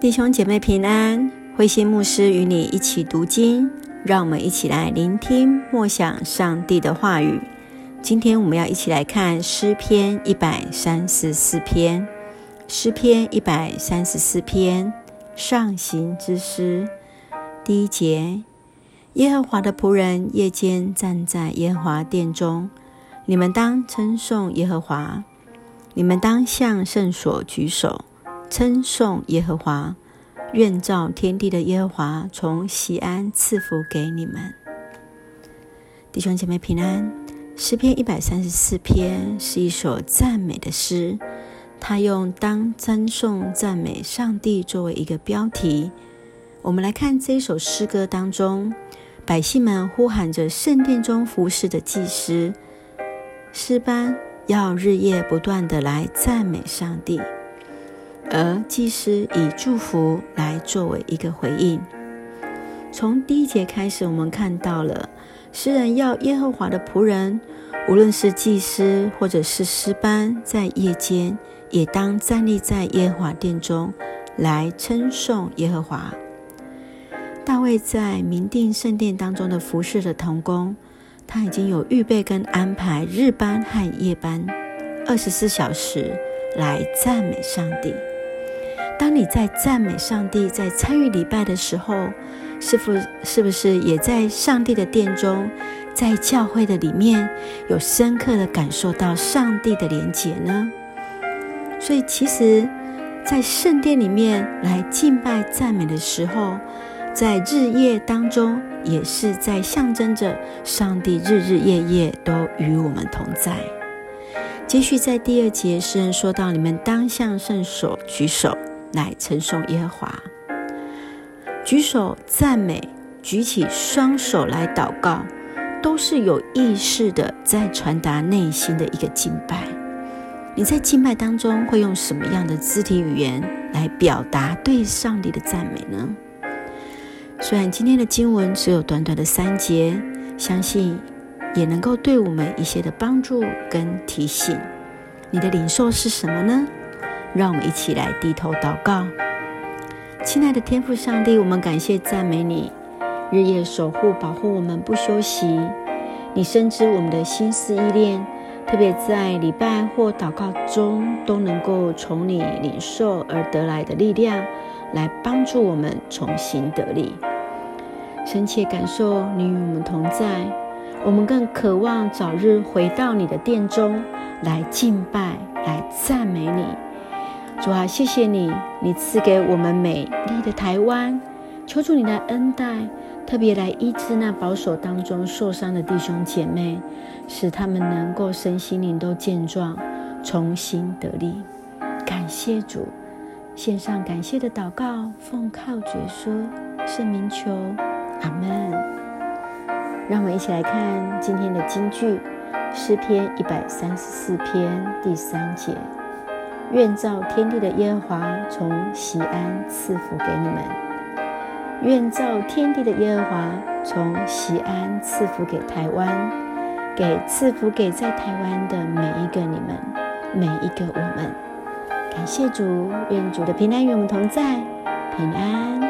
弟兄姐妹平安，慧心牧师与你一起读经，让我们一起来聆听默想上帝的话语。今天我们要一起来看诗篇一百三十四篇，诗篇一百三十四篇上行之诗第一节：耶和华的仆人夜间站在耶和华殿中，你们当称颂耶和华，你们当向圣所举手。称颂耶和华，愿造天地的耶和华从西安赐福给你们。弟兄姐妹平安。诗篇一百三十四篇是一首赞美的诗，它用当赞颂赞美上帝作为一个标题。我们来看这一首诗歌当中，百姓们呼喊着圣殿中服侍的祭司诗班，要日夜不断地来赞美上帝。而祭司以祝福来作为一个回应。从第一节开始，我们看到了诗人要耶和华的仆人，无论是祭司或者是诗班，在夜间也当站立在耶和华殿中来称颂耶和华。大卫在明定圣殿当中的服侍的童工，他已经有预备跟安排日班和夜班，二十四小时来赞美上帝。当你在赞美上帝，在参与礼拜的时候，是否是不是也在上帝的殿中，在教会的里面，有深刻的感受到上帝的连结呢？所以，其实，在圣殿里面来敬拜赞美的时候，在日夜当中，也是在象征着上帝日日夜夜都与我们同在。接续在第二节，诗人说到：“你们当向圣所举手。”来称颂耶和华，举手赞美，举起双手来祷告，都是有意识的，在传达内心的一个敬拜。你在敬拜当中会用什么样的肢体语言来表达对上帝的赞美呢？虽然今天的经文只有短短的三节，相信也能够对我们一些的帮助跟提醒。你的领受是什么呢？让我们一起来低头祷告，亲爱的天父上帝，我们感谢赞美你，日夜守护保护我们不休息。你深知我们的心思意念，特别在礼拜或祷告中，都能够从你领受而得来的力量，来帮助我们重新得力。深切感受你与我们同在，我们更渴望早日回到你的殿中来敬拜，来赞美你。主啊，谢谢你，你赐给我们美丽的台湾，求主你的恩待，特别来医治那保守当中受伤的弟兄姐妹，使他们能够身心灵都健壮，重新得力。感谢主，献上感谢的祷告，奉靠主说圣名求，阿门。让我们一起来看今天的金句，诗篇一百三十四篇第三节。愿造天地的耶和华从西安赐福给你们。愿造天地的耶和华从西安赐福给台湾，给赐福给在台湾的每一个你们，每一个我们。感谢主，愿主的平安与我们同在，平安。